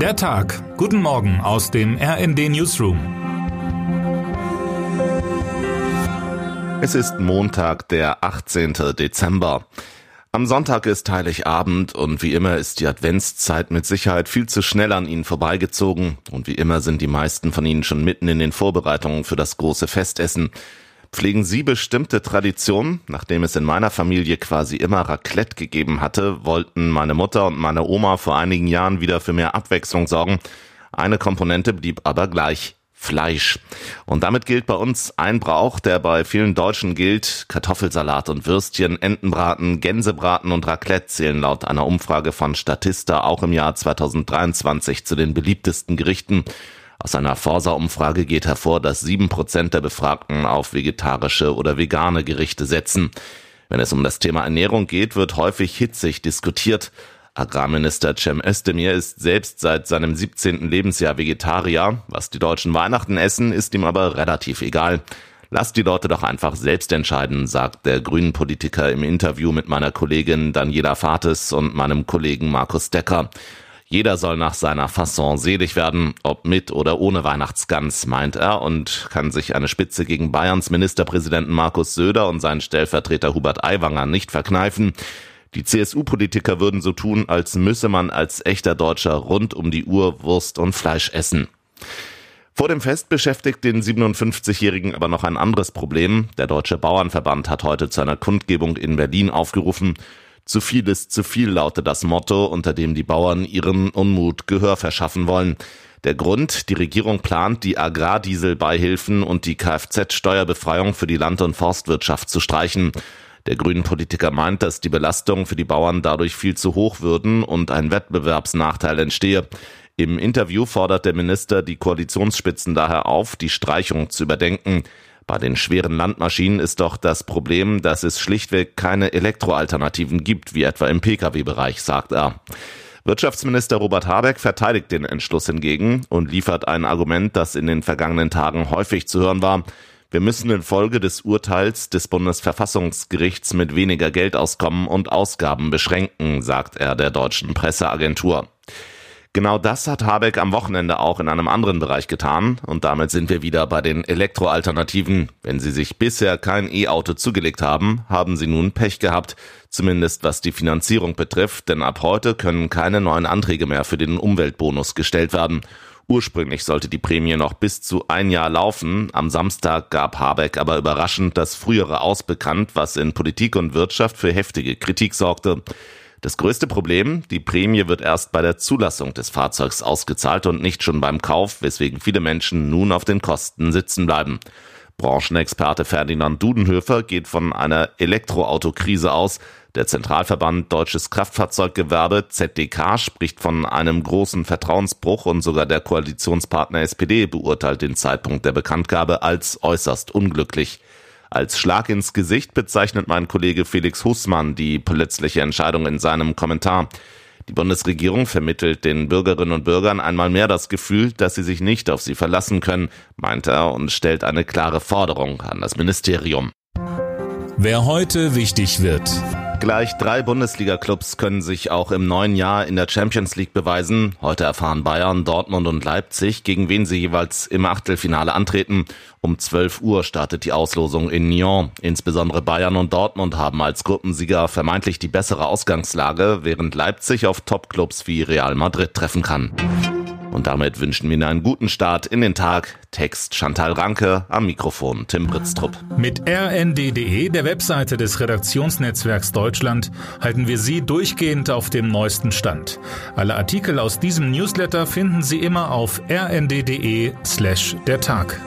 Der Tag. Guten Morgen aus dem RND Newsroom. Es ist Montag, der 18. Dezember. Am Sonntag ist Heiligabend und wie immer ist die Adventszeit mit Sicherheit viel zu schnell an Ihnen vorbeigezogen und wie immer sind die meisten von Ihnen schon mitten in den Vorbereitungen für das große Festessen. Pflegen Sie bestimmte Traditionen? Nachdem es in meiner Familie quasi immer Raclette gegeben hatte, wollten meine Mutter und meine Oma vor einigen Jahren wieder für mehr Abwechslung sorgen. Eine Komponente blieb aber gleich. Fleisch. Und damit gilt bei uns ein Brauch, der bei vielen Deutschen gilt. Kartoffelsalat und Würstchen, Entenbraten, Gänsebraten und Raclette zählen laut einer Umfrage von Statista auch im Jahr 2023 zu den beliebtesten Gerichten. Aus einer Forsa-Umfrage geht hervor, dass sieben Prozent der Befragten auf vegetarische oder vegane Gerichte setzen. Wenn es um das Thema Ernährung geht, wird häufig hitzig diskutiert. Agrarminister Cem Özdemir ist selbst seit seinem 17. Lebensjahr Vegetarier. Was die Deutschen Weihnachten essen, ist ihm aber relativ egal. Lasst die Leute doch einfach selbst entscheiden, sagt der grünen Politiker im Interview mit meiner Kollegin Daniela Fates und meinem Kollegen Markus Decker. Jeder soll nach seiner Fasson selig werden, ob mit oder ohne Weihnachtsgans, meint er und kann sich eine Spitze gegen Bayerns Ministerpräsidenten Markus Söder und seinen Stellvertreter Hubert Aiwanger nicht verkneifen. Die CSU-Politiker würden so tun, als müsse man als echter Deutscher rund um die Uhr Wurst und Fleisch essen. Vor dem Fest beschäftigt den 57-Jährigen aber noch ein anderes Problem. Der Deutsche Bauernverband hat heute zu einer Kundgebung in Berlin aufgerufen. Zu viel ist zu viel lautet das Motto, unter dem die Bauern ihren Unmut Gehör verschaffen wollen. Der Grund, die Regierung plant, die Agrardieselbeihilfen und die Kfz-Steuerbefreiung für die Land- und Forstwirtschaft zu streichen. Der grünen Politiker meint, dass die Belastungen für die Bauern dadurch viel zu hoch würden und ein Wettbewerbsnachteil entstehe. Im Interview fordert der Minister die Koalitionsspitzen daher auf, die Streichung zu überdenken. Bei den schweren Landmaschinen ist doch das Problem, dass es schlichtweg keine Elektroalternativen gibt, wie etwa im Pkw-Bereich, sagt er. Wirtschaftsminister Robert Habeck verteidigt den Entschluss hingegen und liefert ein Argument, das in den vergangenen Tagen häufig zu hören war. Wir müssen infolge des Urteils des Bundesverfassungsgerichts mit weniger Geld auskommen und Ausgaben beschränken, sagt er der deutschen Presseagentur. Genau das hat Habeck am Wochenende auch in einem anderen Bereich getan und damit sind wir wieder bei den Elektroalternativen. Wenn Sie sich bisher kein E-Auto zugelegt haben, haben Sie nun Pech gehabt, zumindest was die Finanzierung betrifft, denn ab heute können keine neuen Anträge mehr für den Umweltbonus gestellt werden. Ursprünglich sollte die Prämie noch bis zu ein Jahr laufen. Am Samstag gab Habeck aber überraschend das frühere ausbekannt, was in Politik und Wirtschaft für heftige Kritik sorgte. Das größte Problem, die Prämie wird erst bei der Zulassung des Fahrzeugs ausgezahlt und nicht schon beim Kauf, weswegen viele Menschen nun auf den Kosten sitzen bleiben. Branchenexperte Ferdinand Dudenhöfer geht von einer Elektroautokrise aus. Der Zentralverband Deutsches Kraftfahrzeuggewerbe ZDK spricht von einem großen Vertrauensbruch und sogar der Koalitionspartner SPD beurteilt den Zeitpunkt der Bekanntgabe als äußerst unglücklich. Als Schlag ins Gesicht bezeichnet mein Kollege Felix Hussmann die plötzliche Entscheidung in seinem Kommentar. Die Bundesregierung vermittelt den Bürgerinnen und Bürgern einmal mehr das Gefühl, dass sie sich nicht auf sie verlassen können, meint er und stellt eine klare Forderung an das Ministerium. Wer heute wichtig wird. Gleich drei Bundesliga-Clubs können sich auch im neuen Jahr in der Champions League beweisen. Heute erfahren Bayern, Dortmund und Leipzig, gegen wen sie jeweils im Achtelfinale antreten. Um 12 Uhr startet die Auslosung in Nyon. Insbesondere Bayern und Dortmund haben als Gruppensieger vermeintlich die bessere Ausgangslage, während Leipzig auf Topclubs wie Real Madrid treffen kann. Und damit wünschen wir Ihnen einen guten Start in den Tag. Text Chantal Ranke, am Mikrofon Tim Britztrup. Mit rnd.de, der Webseite des Redaktionsnetzwerks Deutschland, halten wir Sie durchgehend auf dem neuesten Stand. Alle Artikel aus diesem Newsletter finden Sie immer auf rnd.de slash der Tag.